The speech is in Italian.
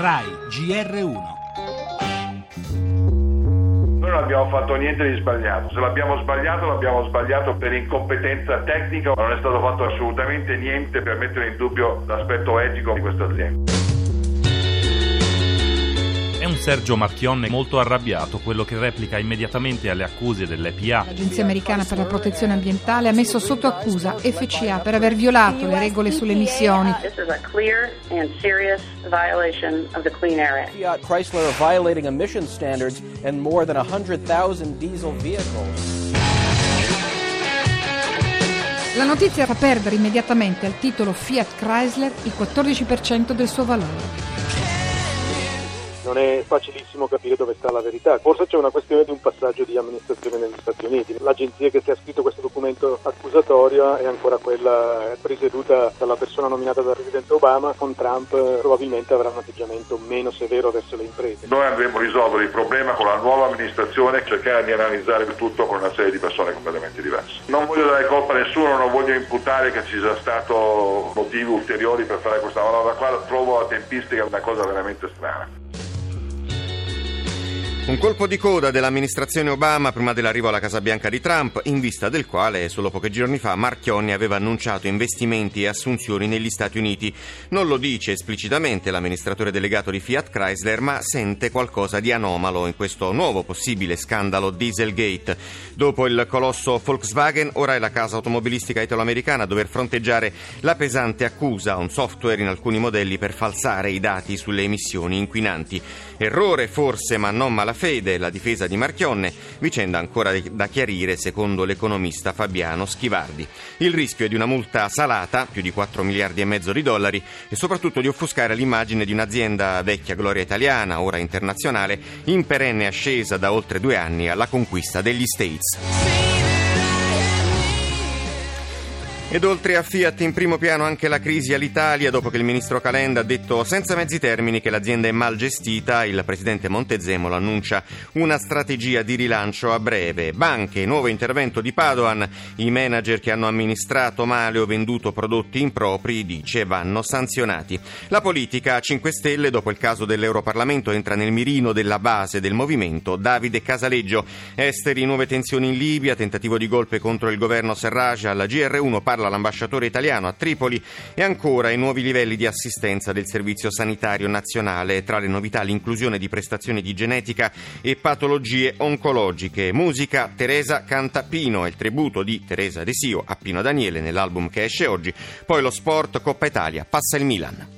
RAI GR1 Noi non abbiamo fatto niente di sbagliato, se l'abbiamo sbagliato l'abbiamo sbagliato per incompetenza tecnica, non è stato fatto assolutamente niente per mettere in dubbio l'aspetto etico di questa azienda. Sergio Marchionne molto arrabbiato, quello che replica immediatamente alle accuse dell'EPA. L'Agenzia americana per la protezione ambientale ha messo sotto accusa FCA per aver violato le regole sulle emissioni. This is a clear and serious violation of the Clean Air Act. Fiat Chrysler are violating emission standards and more than 100,000 diesel vehicles. La notizia fa perdere immediatamente al titolo Fiat Chrysler il 14% del suo valore. Non è facilissimo capire dove sta la verità. Forse c'è una questione di un passaggio di amministrazione negli Stati Uniti. L'agenzia che si è scritto questo documento accusatorio è ancora quella presieduta dalla persona nominata dal Presidente Obama, con Trump eh, probabilmente avrà un atteggiamento meno severo verso le imprese. Noi andremo a risolvere il problema con la nuova amministrazione e cercare di analizzare il tutto con una serie di persone completamente diverse. Non voglio dare colpa a nessuno, non voglio imputare che ci sia stato motivi ulteriori per fare questa manovra qua, trovo la tempistica una cosa veramente strana. Un colpo di coda dell'amministrazione Obama prima dell'arrivo alla Casa Bianca di Trump, in vista del quale solo pochi giorni fa Marchionni aveva annunciato investimenti e assunzioni negli Stati Uniti. Non lo dice esplicitamente l'amministratore delegato di Fiat Chrysler, ma sente qualcosa di anomalo in questo nuovo possibile scandalo Dieselgate. Dopo il colosso Volkswagen, ora è la casa automobilistica italo-americana a dover fronteggiare la pesante accusa a un software in alcuni modelli per falsare i dati sulle emissioni inquinanti. Errore forse, ma non malafede fede la difesa di Marchionne, vicenda ancora da chiarire secondo l'economista Fabiano Schivardi. Il rischio è di una multa salata, più di 4 miliardi e mezzo di dollari, e soprattutto di offuscare l'immagine di un'azienda vecchia gloria italiana, ora internazionale, in perenne ascesa da oltre due anni alla conquista degli States. Ed oltre a Fiat in primo piano anche la crisi all'Italia, dopo che il ministro Calenda ha detto senza mezzi termini che l'azienda è mal gestita, il presidente Montezemolo annuncia una strategia di rilancio a breve. Banche, nuovo intervento di Padoan, i manager che hanno amministrato male o venduto prodotti impropri, dice, vanno sanzionati. La politica a 5 Stelle, dopo il caso dell'Europarlamento, entra nel mirino della base del movimento. Davide Casaleggio, esteri, nuove tensioni in Libia, tentativo di golpe contro il governo Serraj alla GR1 parla l'ambasciatore italiano a Tripoli e ancora i nuovi livelli di assistenza del Servizio Sanitario Nazionale, tra le novità l'inclusione di prestazioni di genetica e patologie oncologiche. Musica Teresa canta Pino, il tributo di Teresa Desio a Pino Daniele nell'album che esce oggi, poi lo sport Coppa Italia, passa il Milan.